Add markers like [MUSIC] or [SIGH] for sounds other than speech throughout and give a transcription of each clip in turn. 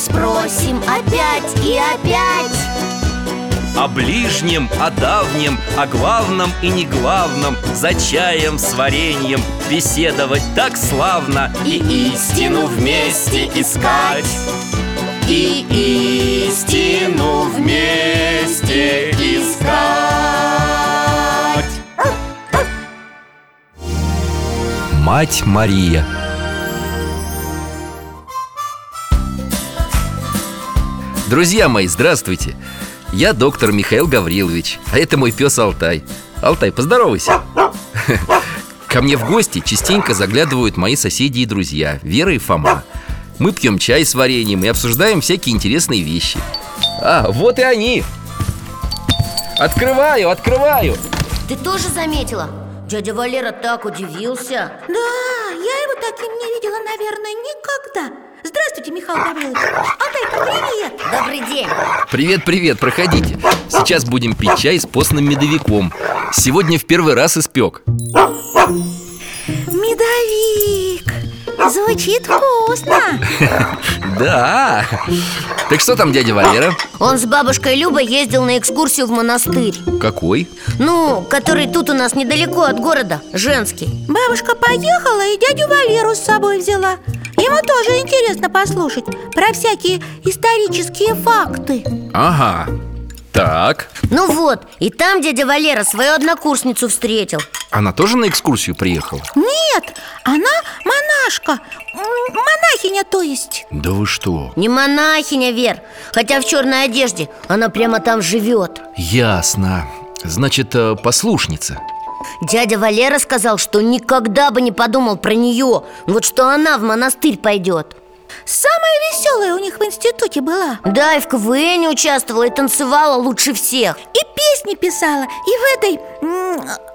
спросим опять и опять. О ближнем, о давнем, о главном и не главном За чаем с вареньем беседовать так славно И истину вместе искать. И истину вместе искать. Мать Мария Друзья мои, здравствуйте! Я доктор Михаил Гаврилович, а это мой пес Алтай. Алтай, поздоровайся. Ко мне в гости частенько заглядывают мои соседи и друзья Вера и Фома. Мы пьем чай с вареньем и обсуждаем всякие интересные вещи. А, вот и они. Открываю, открываю. Ты тоже заметила? Дядя Валера так удивился. Да, я таким не видела, наверное, никогда. Здравствуйте, Михаил Гаврилович. Алтайка, привет. Добрый день. Привет, привет, проходите. Сейчас будем пить чай с постным медовиком. Сегодня в первый раз испек Звучит вкусно. Да. Так что там дядя Валера? Он с бабушкой Любой ездил на экскурсию в монастырь. Какой? Ну, который тут у нас недалеко от города, женский. Бабушка поехала и дядю Валеру с собой взяла. Ему тоже интересно послушать про всякие исторические факты. Ага Так. Ну вот, и там дядя Валера свою однокурсницу встретил. Она тоже на экскурсию приехала? Нет, она монашка. М, Монахиня, то есть. Да вы что? Не монахиня, Вер Хотя в черной одежде Она прямо там живет. Ясно. Значит, э, послушница. Дядя Валера сказал, что никогда бы не подумал про нее. Вот что она в монастырь пойдет Самая веселая у них в институте была. Да, и в КВН участвовала и танцевала лучше всех. И песни писала, и в этой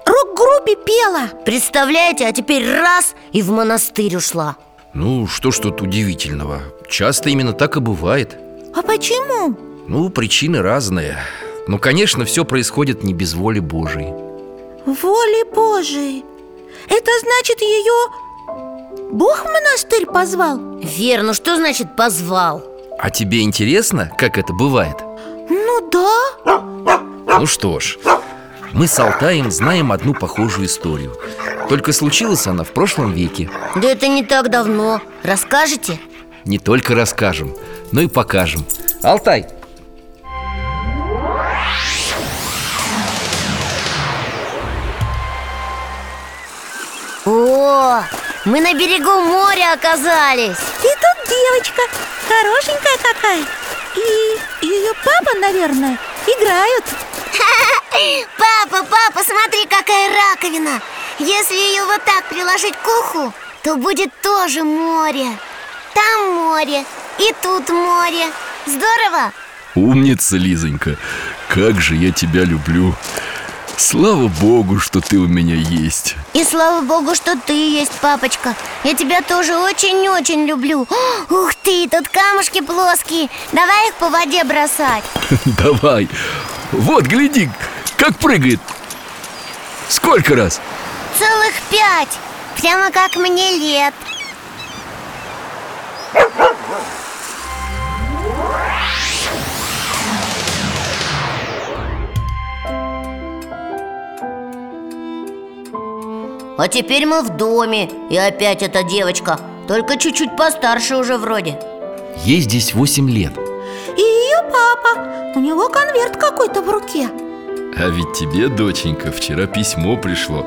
рок-группе пела. Представляете, а теперь раз и в монастырь ушла. Ну, что ж тут удивительного? Часто именно так и бывает. А почему? Ну, причины разные. Но, конечно, все происходит не без воли Божией. Воли Божией. Это значит ее Бог в монастырь позвал? Вер, ну что значит позвал? А тебе интересно, как это бывает? Ну да Ну что ж, мы с Алтаем знаем одну похожую историю Только случилась она в прошлом веке Да это не так давно Расскажете? Не только расскажем, но и покажем Алтай, О, мы на берегу моря оказались. И тут девочка Хорошенькая какая. И ее папа, наверное, играют. [LAUGHS] Папа, папа, смотри, какая раковина. Если ее вот так приложить к уху То будет тоже море. Там море и тут море. Здорово? Умница, Лизонька, как же я тебя люблю Слава Богу, что ты у меня есть. И слава богу, что ты есть, папочка. Я тебя тоже очень-очень люблю. О, [GASPS] Ух ты, тут камушки плоские. Давай их по воде бросать. [LAUGHS] Давай, вот, гляди, как прыгает. Сколько раз? Целых пять. Прямо как мне лет А теперь мы в доме И опять эта девочка. Только чуть-чуть постарше уже вроде. Ей здесь 8 лет. И ее папа. У него конверт какой-то в руке. А ведь тебе, доченька, вчера письмо пришло.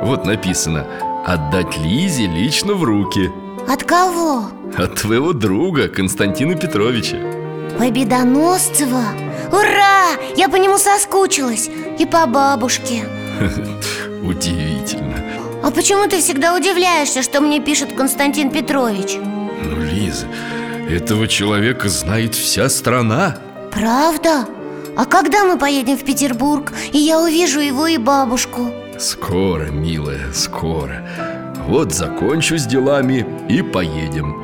Вот написано Отдать Лизе лично в руки От кого? От твоего друга Константина Петровича. Победоносцева? Ура! Я по нему соскучилась. И по бабушке. [LAUGHS] Удивительно А почему ты всегда удивляешься, что мне пишет Константин Петрович? Ну, Лиза, этого человека знает вся страна Правда? А когда мы поедем в Петербург, и я увижу его и бабушку? Скоро, милая, скоро Вот закончу с делами и поедем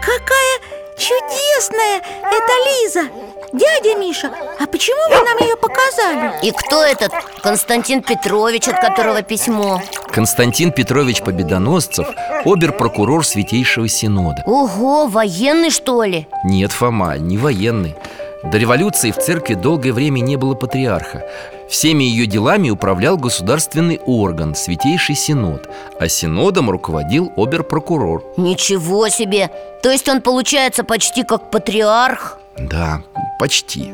Какая чудесная это Лиза Дядя Миша, а почему вы нам ее показали? И кто этот Константин Петрович, от которого письмо? Константин Петрович Победоносцев Обер-прокурор Святейшего Синода Ого, военный что ли? Нет, Фома, не военный До революции в церкви долгое время не было патриарха Всеми ее делами управлял государственный орган Святейший Синод А Синодом руководил обер-прокурор Ничего себе! То есть он получается почти как патриарх? Да, почти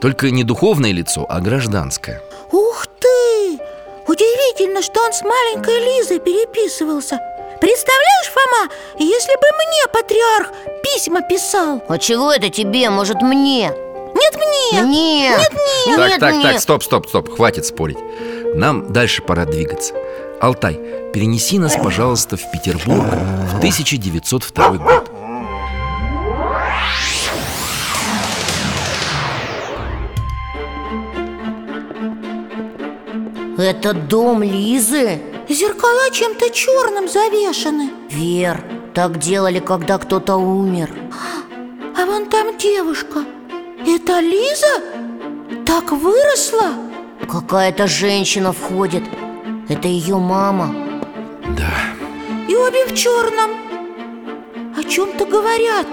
Только не духовное лицо, а гражданское Ух ты! Удивительно, что он с маленькой Лизой переписывался Представляешь, Фома, если бы мне патриарх письма писал А чего это тебе? Может мне? Нет, мне! Нет! Нет, нет! Так, Нет, так, нет. так, стоп, стоп, стоп, хватит спорить Нам дальше пора двигаться Алтай, перенеси нас, пожалуйста, в Петербург в 1902 год Это дом Лизы? Зеркала чем-то черным завешаны Вер, так делали, когда кто-то умер А вон там девушка Это Лиза? Так выросла? Какая-то женщина входит Это ее мама Да, И обе в черном О чем-то говорят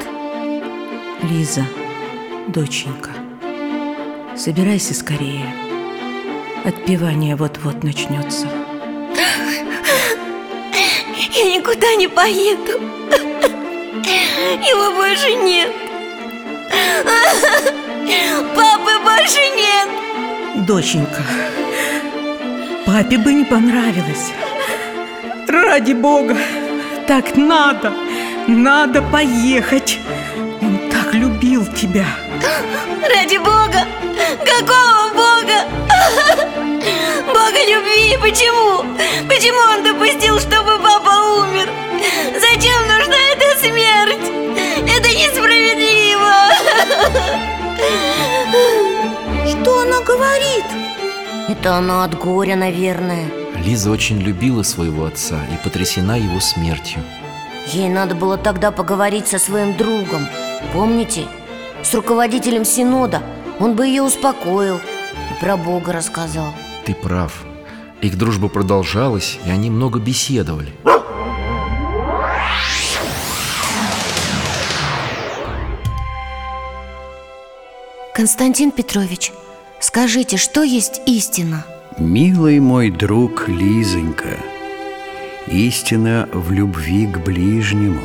Лиза, доченька, собирайся скорее. Отпевание вот-вот начнется. Я никуда не поеду Его больше нет Папы больше нет Доченька, папе бы не понравилось. Ради бога, так надо, надо поехать. Он так любил тебя. Ради Бога Какого Бога? Бога любви Почему? Почему он допустил, чтобы папа умер? Зачем нужна эта смерть? Это несправедливо Что она говорит? Это она от горя, наверное Лиза очень любила своего отца и потрясена его смертью Ей надо было тогда поговорить со своим другом Помните? С руководителем Синода Он бы ее успокоил И про Бога рассказал Ты прав Их дружба продолжалась, и они много беседовали Константин Петрович, скажите, что есть истина? Милый мой друг Лизонька, истина в любви к ближнему,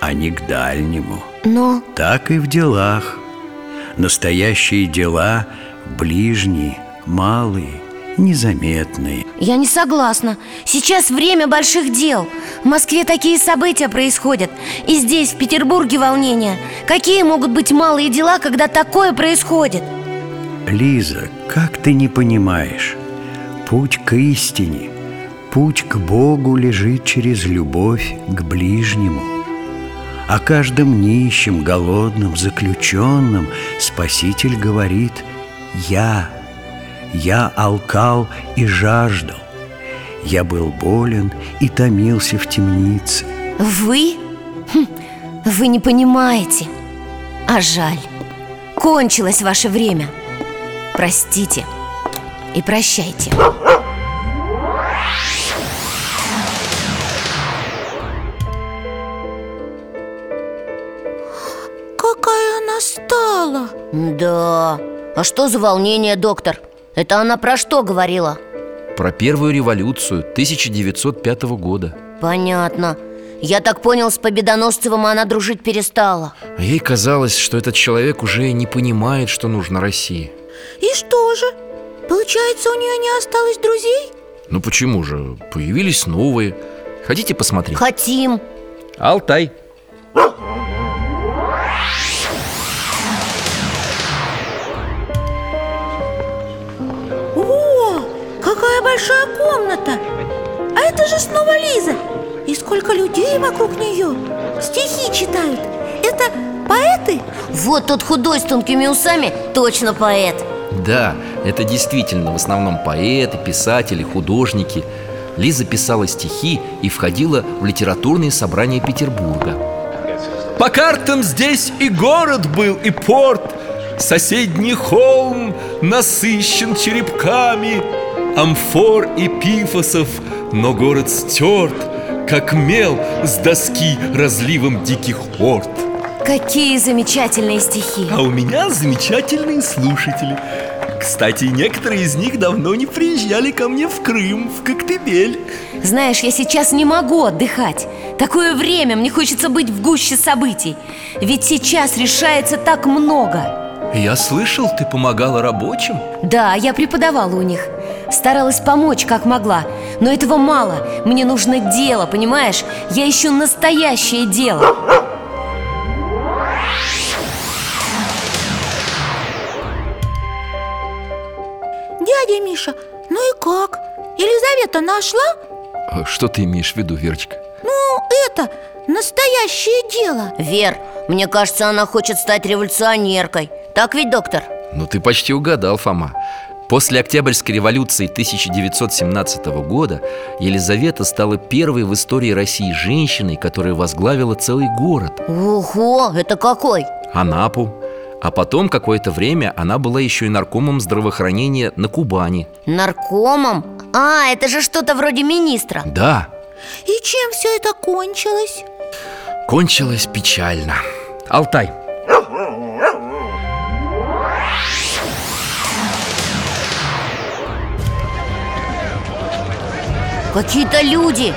а не к дальнему. Но Так и в делах. Настоящие дела ближние, малые, незаметные. я не согласна Сейчас время больших дел В Москве такие события происходят И здесь, в Петербурге, волнения Какие могут быть малые дела, когда такое происходит? Лиза, как ты не понимаешь? Путь к истине, путь к Богу лежит через любовь к ближнему. О каждом нищем, голодном, заключенном Спаситель говорит «Я, я алкал и жаждал, я был болен и томился в темнице». Вы? Хм, вы не понимаете. А жаль. Кончилось ваше время. Простите и прощайте. Какая она стала? Да. А что за волнение, доктор? Это она про что говорила? про первую революцию 1905 года Понятно Я так понял, с Победоносцевым она дружить перестала Ей казалось, что этот человек уже не понимает, что нужно России И что же? Получается, у нее не осталось друзей? Ну почему же? Появились новые Хотите посмотреть? Хотим Алтай большая комната. А это же снова Лиза. И сколько людей вокруг нее. Стихи читают. Это поэты? Вот тот худой с тонкими усами. Точно поэт. Да, это действительно в основном поэты, писатели, художники. Лиза писала стихи и входила в литературные собрания Петербурга. По картам здесь и город был, и порт. Соседний холм насыщен черепками Амфор и пифосов, но город стерт Как мел с доски разливом диких орд. Какие замечательные стихи. А у меня замечательные слушатели. Кстати, некоторые из них давно не приезжали ко мне в Крым, в Коктебель. Знаешь, я сейчас не могу отдыхать. Такое время, мне хочется быть в гуще событий. Ведь сейчас решается так много. Я слышал, ты помогала рабочим. Да, я преподавала у них Старалась помочь, как могла Но этого мало Мне нужно дело, понимаешь? Я ищу настоящее дело Дядя Миша, ну и как? Елизавета нашла? А Что ты имеешь в виду, Верочка? Ну, это, настоящее дело Вер, мне кажется, она хочет стать революционеркой Так ведь, доктор? Ну ты почти угадал, Фома После Октябрьской революции 1917 года Елизавета стала первой в истории России женщиной, которая возглавила целый город. Ого, это какой? Анапу. А потом какое-то время она была еще и наркомом здравоохранения на Кубани. Наркомом? А, это же что-то вроде министра. Да, И чем все это кончилось? кончилось печально. Алтай, Какие-то люди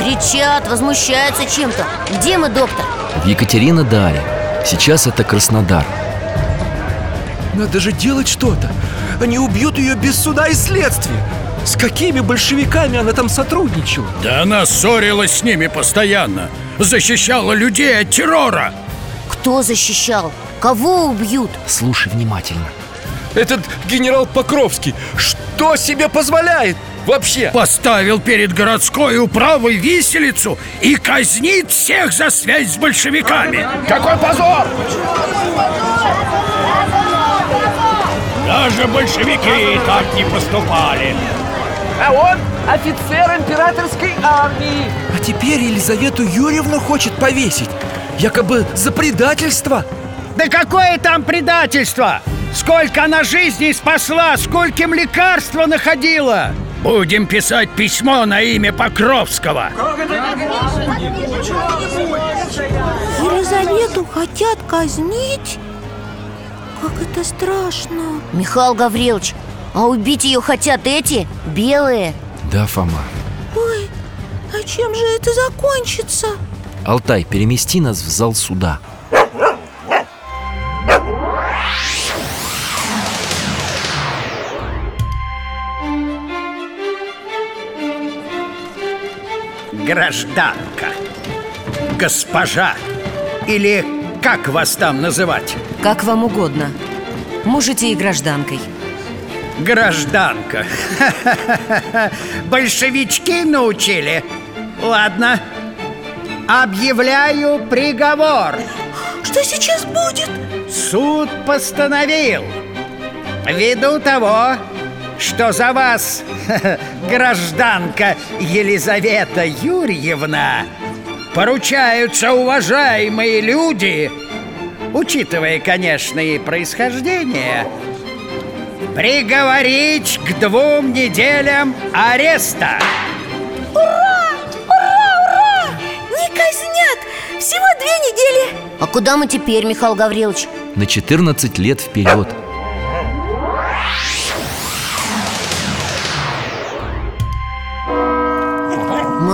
кричат, возмущаются чем-то. Где мы, доктор? в Екатеринодаре. Сейчас это Краснодар. Надо же делать что-то. Они убьют ее без суда и следствия. С какими большевиками она там сотрудничала? Да она ссорилась с ними постоянно. Защищала людей от террора. Кто защищал? Кого убьют? Слушай внимательно. Этот генерал Покровский что себе позволяет вообще? Поставил перед городской управой виселицу И казнит всех за связь с большевиками Какой позор! Даже большевики так не поступали А он офицер императорской армии А теперь Елизавету Юрьевну хочет повесить Якобы за предательство Да какое там предательство? Сколько она жизней спасла, скольким лекарства находила Будем писать письмо на имя Покровского. Елизавету хотят казнить? Как это страшно. Михаил Гаврилович, а убить ее хотят эти, белые? Да, Фома. Ой, а чем же это закончится? Алтай, перемести нас в зал суда Гражданка. Госпожа. Или как вас там называть? Как вам угодно. Можете и гражданкой. Гражданка. [LAUGHS] Большевички научили. Ладно. Объявляю приговор. Что сейчас будет? Суд постановил. Ввиду того, что за вас, [LAUGHS] гражданка Елизавета Юрьевна. Поручаются уважаемые люди Учитывая, конечно, и происхождение Приговорить к двум неделям ареста. Не казнят! Всего две недели! А куда мы теперь, Михаил Гаврилович? На 14 лет вперед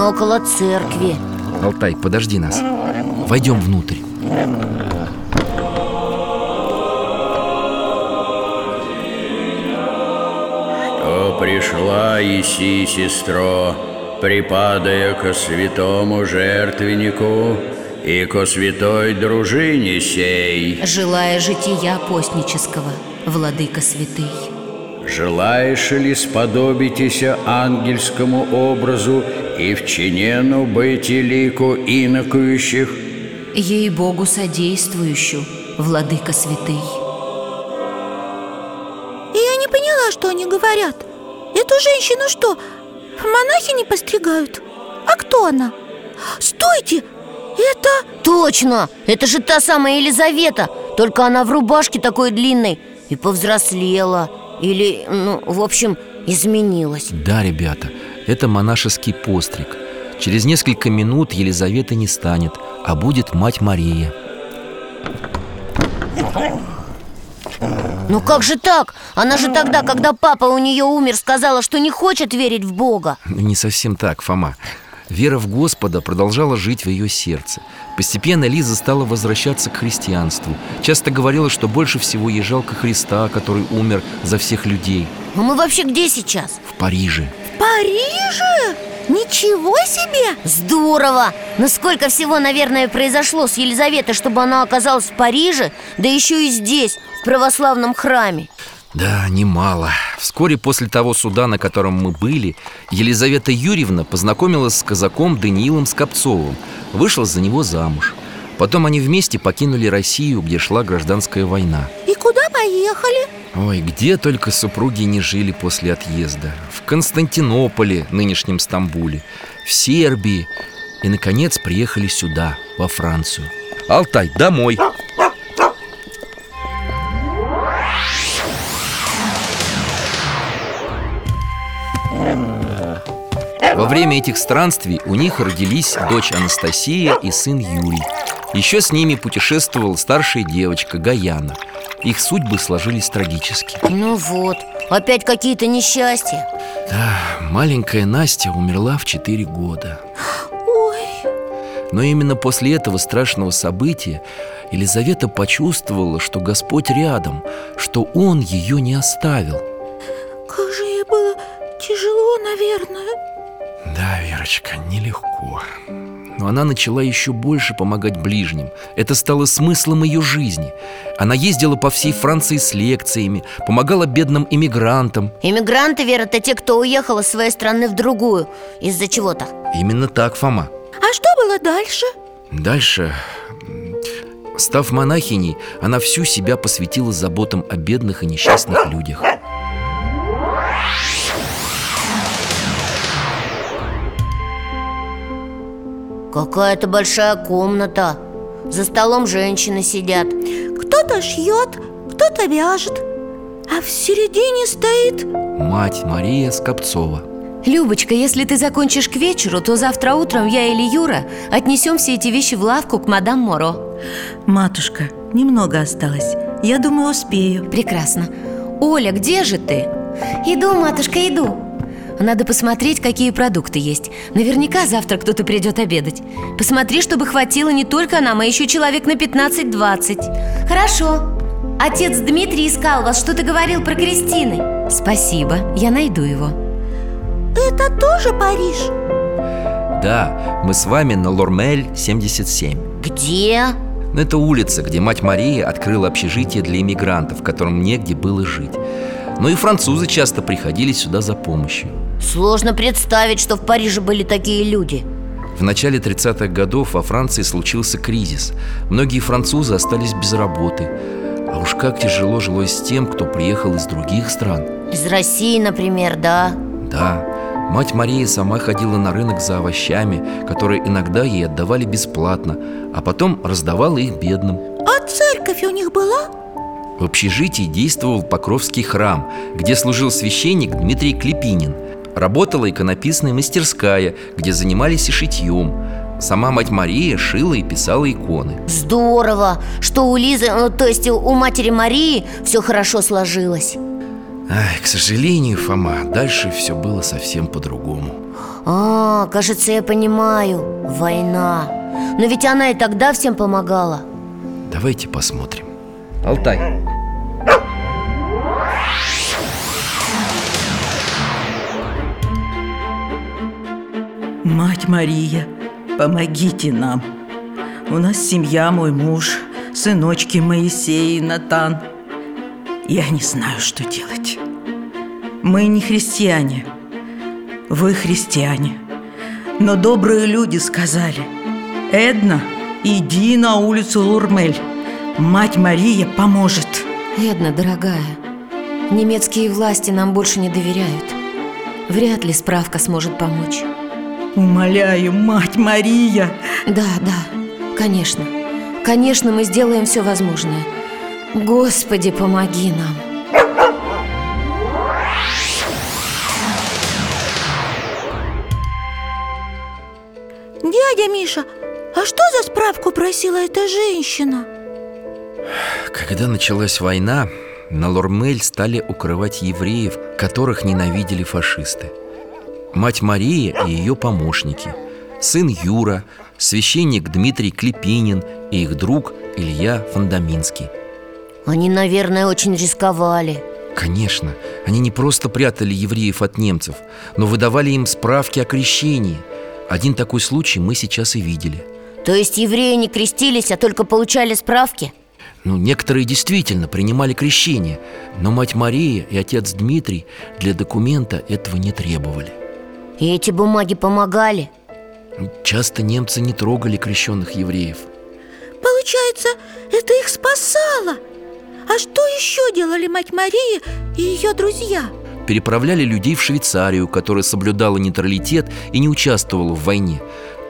около церкви. Алтай, подожди нас. Войдем внутрь. Что пришла Иси, сестро, припадая ко святому жертвеннику и ко святой дружине сей, Желая жития постнического, владыка святый. Желаешь ли сподобитеся ангельскому образу и в чинену быть лику инокующих? Ей-богу содействующую, владыка святый Я не поняла, что они говорят Эту женщину что, монахи не постригают? А кто она? Стойте! Это... Точно! Это же та самая Елизавета Только она в рубашке такой длинной И повзрослела Или, ну, в общем, изменилась Да, ребята, это монашеский постриг. Через несколько минут Елизавета не станет, а будет мать Мария. Ну как же так? Она же тогда, когда папа у нее умер, сказала, что не хочет верить в Бога. Не совсем так, Фома. Вера в Господа продолжала жить в ее сердце. Постепенно Лиза стала возвращаться к христианству. Часто говорила, что больше всего ей жалко Христа, который умер за всех людей. А мы вообще где сейчас? В Париже Париже? Ничего себе! Здорово! Но сколько всего, наверное, произошло с Елизаветой, чтобы она оказалась в Париже, да еще и здесь, в православном храме Да, немало Вскоре после того суда, на котором мы были Елизавета Юрьевна познакомилась с казаком Даниилом Скопцовым Вышла за него замуж Потом они вместе покинули Россию, где шла гражданская война И куда поехали? Ой, где только супруги не жили после отъезда? В Константинополе, нынешнем Стамбуле В Сербии. И, наконец, приехали сюда, во Францию. Алтай, домой! Во время этих странствий у них родились дочь Анастасия и сын Юрий. Еще с ними путешествовала старшая девочка Гаяна Их судьбы сложились трагически. Ну вот, опять какие-то несчастья. Да, маленькая Настя умерла в 4 года. Ой, Но именно после этого страшного события Елизавета почувствовала, что Господь рядом Что Он ее не оставил. Как же ей было тяжело, наверное Да, Верочка, нелегко. Но она начала еще больше помогать ближним. Это стало смыслом ее жизни. Она ездила по всей Франции с лекциями Помогала бедным иммигрантам. Иммигранты, Вера, это те, кто уехал из своей страны в другую. Из-за чего-то. Именно так, Фома. А что было дальше? Дальше, став монахиней, она всю себя посвятила заботам о бедных и несчастных людях Какая-то большая комната. За столом женщины сидят. Кто-то шьет, кто-то вяжет А в середине стоит Мать Мария Скопцова. Любочка, если ты закончишь к вечеру, то завтра утром я или Юра отнесем все эти вещи в лавку к мадам Моро. Матушка, немного осталось. Я думаю, успею. Прекрасно. Оля, где же ты? Иду, матушка, иду Надо посмотреть, какие продукты есть. Наверняка завтра кто-то придет обедать. Посмотри, чтобы хватило не только нам, а еще человек на 15-20 Хорошо. Отец Дмитрий искал вас, что-то говорил про Кристины. Спасибо, я найду его. Это тоже Париж? Да, мы с вами на Лормель 77 Где? Но это улица, где мать Мария открыла общежитие для иммигрантов, которым негде было жить Но и французы часто приходили сюда за помощью. Сложно представить, что в Париже были такие люди. В начале 30-х годов во Франции случился кризис. Многие французы остались без работы. А уж как тяжело жилось тем, кто приехал из других стран. Из России, например, да. Да, мать Мария сама ходила на рынок за овощами Которые иногда ей отдавали бесплатно А потом раздавала их бедным. А церковь у них была? В общежитии действовал Покровский храм, где служил священник Дмитрий Клепинин. Работала иконописная мастерская, где занимались и шитьем. Сама мать Мария шила и писала иконы. Здорово, что у Лизы, ну, то есть у матери Марии все хорошо сложилось Ай, к сожалению, Фома, дальше все было совсем по-другому. А, кажется, я понимаю Война Но ведь она и тогда всем помогала Давайте посмотрим Алтай Мать Мария, помогите нам. У нас семья, мой муж, сыночки Моисей и Натан. Я не знаю, что делать. Мы не христиане. Вы христиане. Но добрые люди сказали Эдна, иди на улицу Лурмель. Мать Мария поможет Эдна, дорогая, немецкие власти нам больше не доверяют. Вряд ли справка сможет помочь Умоляю, мать Мария! Да, да, конечно. Конечно, мы сделаем все возможное. Господи, помоги нам. Дядя Миша, а что за справку просила эта женщина? Когда началась война, на Лормель стали укрывать евреев, которых ненавидели фашисты Мать Мария и ее помощники. Сын Юра, священник Дмитрий Клепинин и их друг Илья Фандаминский. Они, наверное, очень рисковали. Конечно, они не просто прятали евреев от немцев, но выдавали им справки о крещении. Один такой случай мы сейчас и видели. То есть евреи не крестились, а только получали справки? Ну, некоторые действительно принимали крещение Но мать Мария и отец Дмитрий для документа этого не требовали И эти бумаги помогали? Часто немцы не трогали крещенных евреев Получается, это их спасало А что еще делали мать Мария и ее друзья? Переправляли людей в Швейцарию, которая соблюдала нейтралитет и не участвовала в войне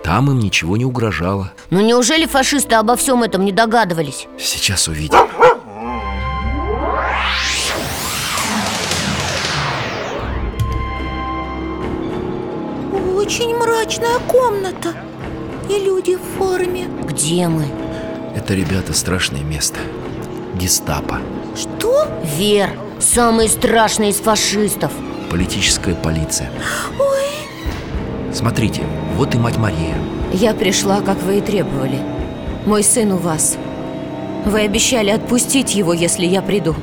Там им ничего не угрожало Ну неужели фашисты обо всем этом не догадывались? Сейчас увидим Очень мрачная комната. И люди в форме. Где мы? Это, ребята, страшное место. Гестапо. Что? Вер, самый страшный из фашистов. Политическая полиция. Ой, Смотрите, вот и мать Мария. Я пришла, как вы и требовали. Мой сын у вас. Вы обещали отпустить его, если я приду.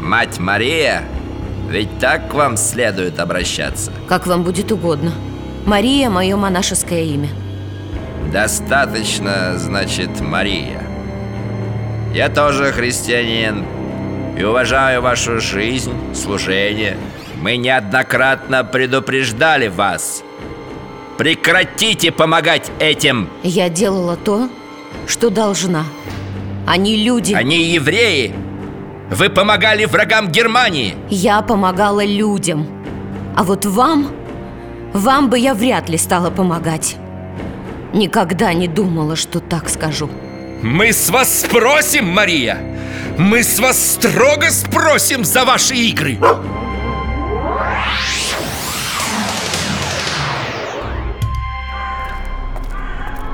Мать Мария, ведь так к вам следует обращаться. Как вам будет угодно Мария – мое монашеское имя. Достаточно, значит, Мария. Я тоже христианин И уважаю вашу жизнь, служение. Мы неоднократно предупреждали вас. Прекратите помогать этим. Я делала то, что должна. Они люди. Они евреи. Вы помогали врагам Германии. Я помогала людям. А вот вам Вам бы я вряд ли стала помогать. Никогда не думала, что так скажу. Мы с вас спросим, Мария. Мы с вас строго спросим за ваши игры.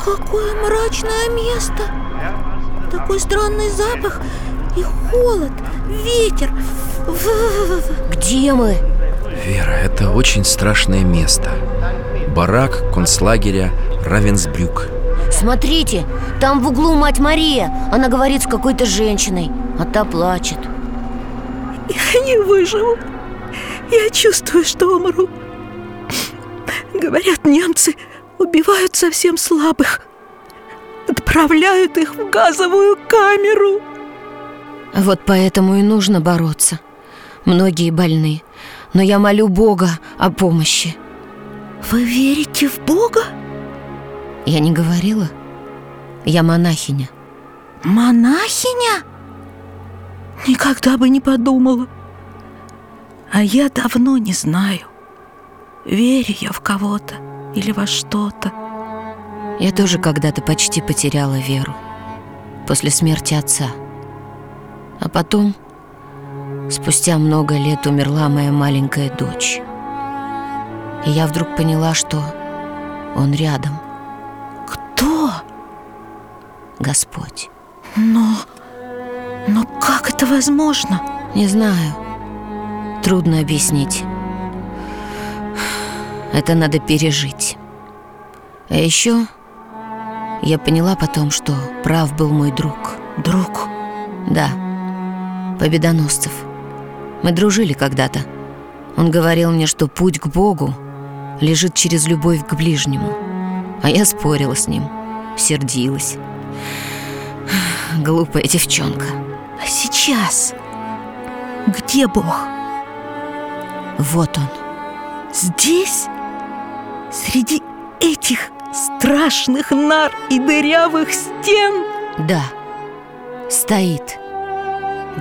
Какое мрачное место. Такой странный запах и холод, ветер. Где мы? Вера, это очень страшное место. Барак концлагеря Равенсбрюк. Смотрите, там в углу мать Мария. Она говорит с какой-то женщиной А та плачет. Я не выживу. Я чувствую, что умру. Говорят, немцы убивают совсем слабых. Отправляют их в газовую камеру. Вот поэтому и нужно бороться. Многие больны Но я молю Бога о помощи Вы верите в Бога? Я не говорила? Я монахиня Монахиня? Никогда бы не подумала А я давно не знаю Верю я в кого-то или во что-то Я тоже когда-то почти потеряла веру После смерти отца А потом, спустя много лет, умерла моя маленькая дочь. И я вдруг поняла, что он рядом. Кто? Господь. Но... Но как это возможно? Не знаю. Трудно объяснить. Это надо пережить. А еще я поняла потом, что прав был мой друг. Друг? Да, Победоносцев Мы дружили когда-то Он говорил мне, что путь к Богу лежит через любовь к ближнему А я спорила с ним, сердилась Глупая девчонка А сейчас? Где Бог? Вот он Здесь? Среди этих страшных нар и дырявых стен? Да, стоит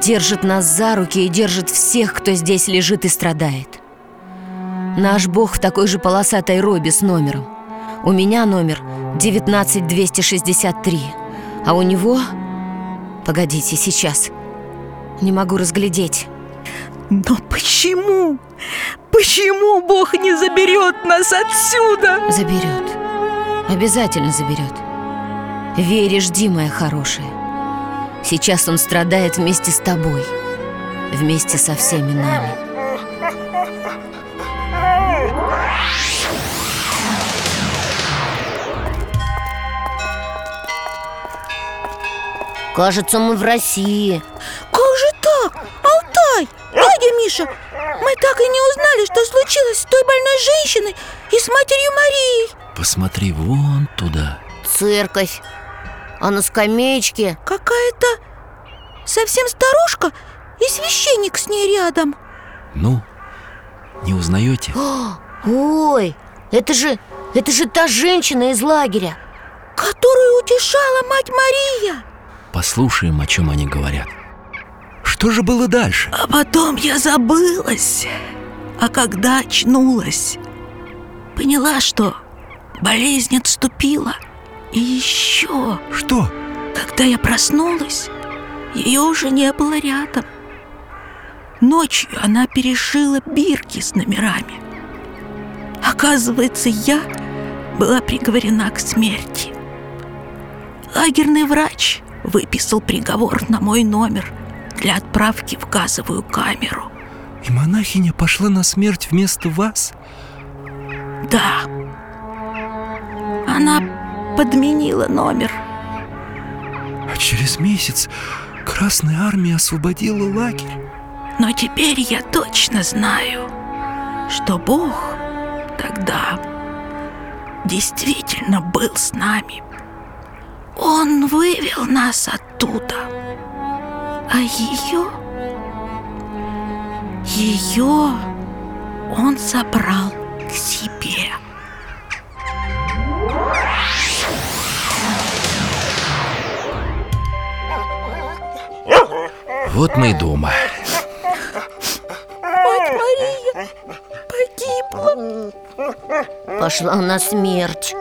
Держит нас за руки и держит всех, кто здесь лежит и страдает. Наш бог в такой же полосатой робе с номером. У меня номер 19263 А у него... Погодите, сейчас. Не могу разглядеть. Но почему? Почему Бог не заберет нас отсюда? Заберет. Обязательно заберет. Верь и жди, моя хорошая Сейчас он страдает вместе с тобой Вместе со всеми нами. Кажется, мы в России. Как же так? Алтай! Дядя Миша, мы так и не узнали, что случилось с той больной женщиной и с матерью Марией. Посмотри вон туда. Церковь А на скамеечке? Какая-то совсем старушка и священник с ней рядом. Ну, не узнаете? [GASPS] Ой, это же, это же та женщина из лагеря. Которую утешала мать Мария. Послушаем, о чем они говорят. Что же было дальше? А потом я забылась. А когда очнулась Поняла, что болезнь отступила И еще Что? Когда я проснулась Ее уже не было рядом. Ночью она перешила бирки с номерами. Оказывается, я была приговорена к смерти. Лагерный врач выписал приговор на мой номер Для отправки в газовую камеру. И монахиня пошла на смерть вместо вас? Да. Она подменила номер А через месяц Красная армия освободила лагерь Но теперь я точно знаю, что Бог тогда действительно был с нами. Он вывел нас оттуда. А ее... Ее он забрал к себе. Вот мы и дома. Мать Мария погибла. Пошла на смерть.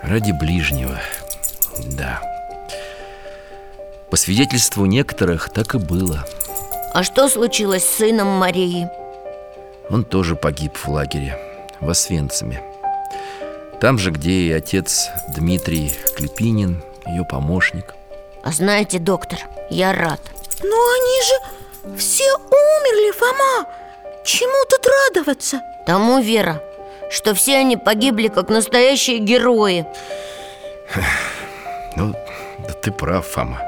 Ради ближнего Да. По свидетельству некоторых так и было. А что случилось с сыном Марии? Он тоже погиб в лагере В Освенциме. Там же, где и отец Дмитрий Клепинин Ее помощник. А знаете, доктор, я рад Но они же все умерли, Фома. Чему тут радоваться? Тому, Вера, что все они погибли как настоящие герои. [SIGHS] Ну, да ты прав, Фома.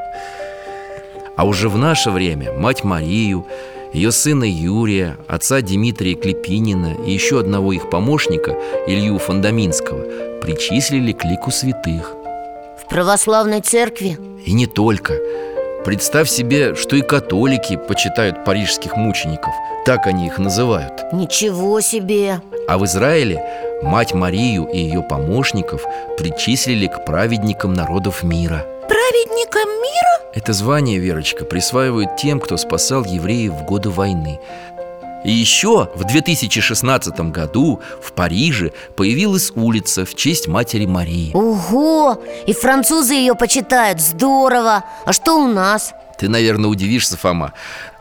А уже в наше время мать Марию, ее сына Юрия, отца Дмитрия Клепинина и еще одного их помощника, Илью Фондаминского, причислили к лику святых. В православной церкви? И не только Представь себе, что и католики почитают парижских мучеников. Так они их называют. Ничего себе! А в Израиле мать Марию и ее помощников причислили к праведникам народов мира. Праведникам мира? Это звание, Верочка, присваивают тем, кто спасал евреев в годы войны и еще в 2016 году в Париже появилась улица в честь матери Марии Ого! И французы ее почитают, здорово А что у нас? Ты, наверное, удивишься, Фома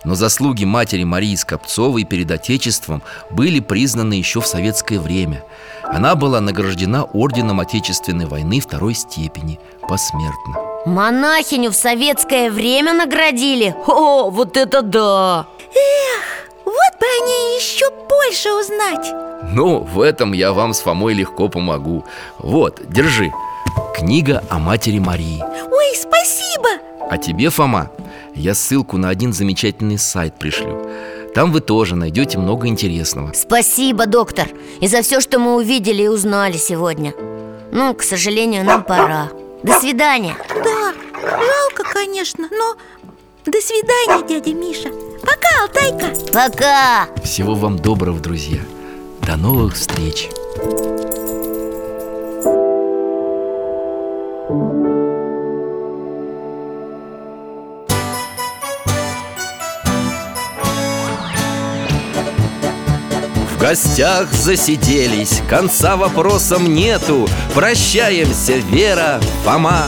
Но заслуги матери Марии Скопцовой перед Отечеством были признаны еще в советское время Она была награждена Орденом Отечественной войны второй степени посмертно Монахиню в советское время наградили? О, вот это да! Эх, вот бы о ней еще больше узнать. Ну, в этом я вам с Фомой легко помогу. Вот, держи. Книга о матери Марии. Ой, спасибо! А тебе, Фома, я ссылку на один замечательный сайт пришлю. Там вы тоже найдете много интересного. Спасибо, доктор, и за все, что мы увидели и узнали сегодня. Ну, к сожалению, нам пора. До свидания. Да, жалко, конечно, но до свидания, дядя Миша Пока, Алтайка. Пока. Всего вам доброго, друзья. До новых встреч. В гостях засиделись, конца вопросам нету. Прощаемся, Вера, Фома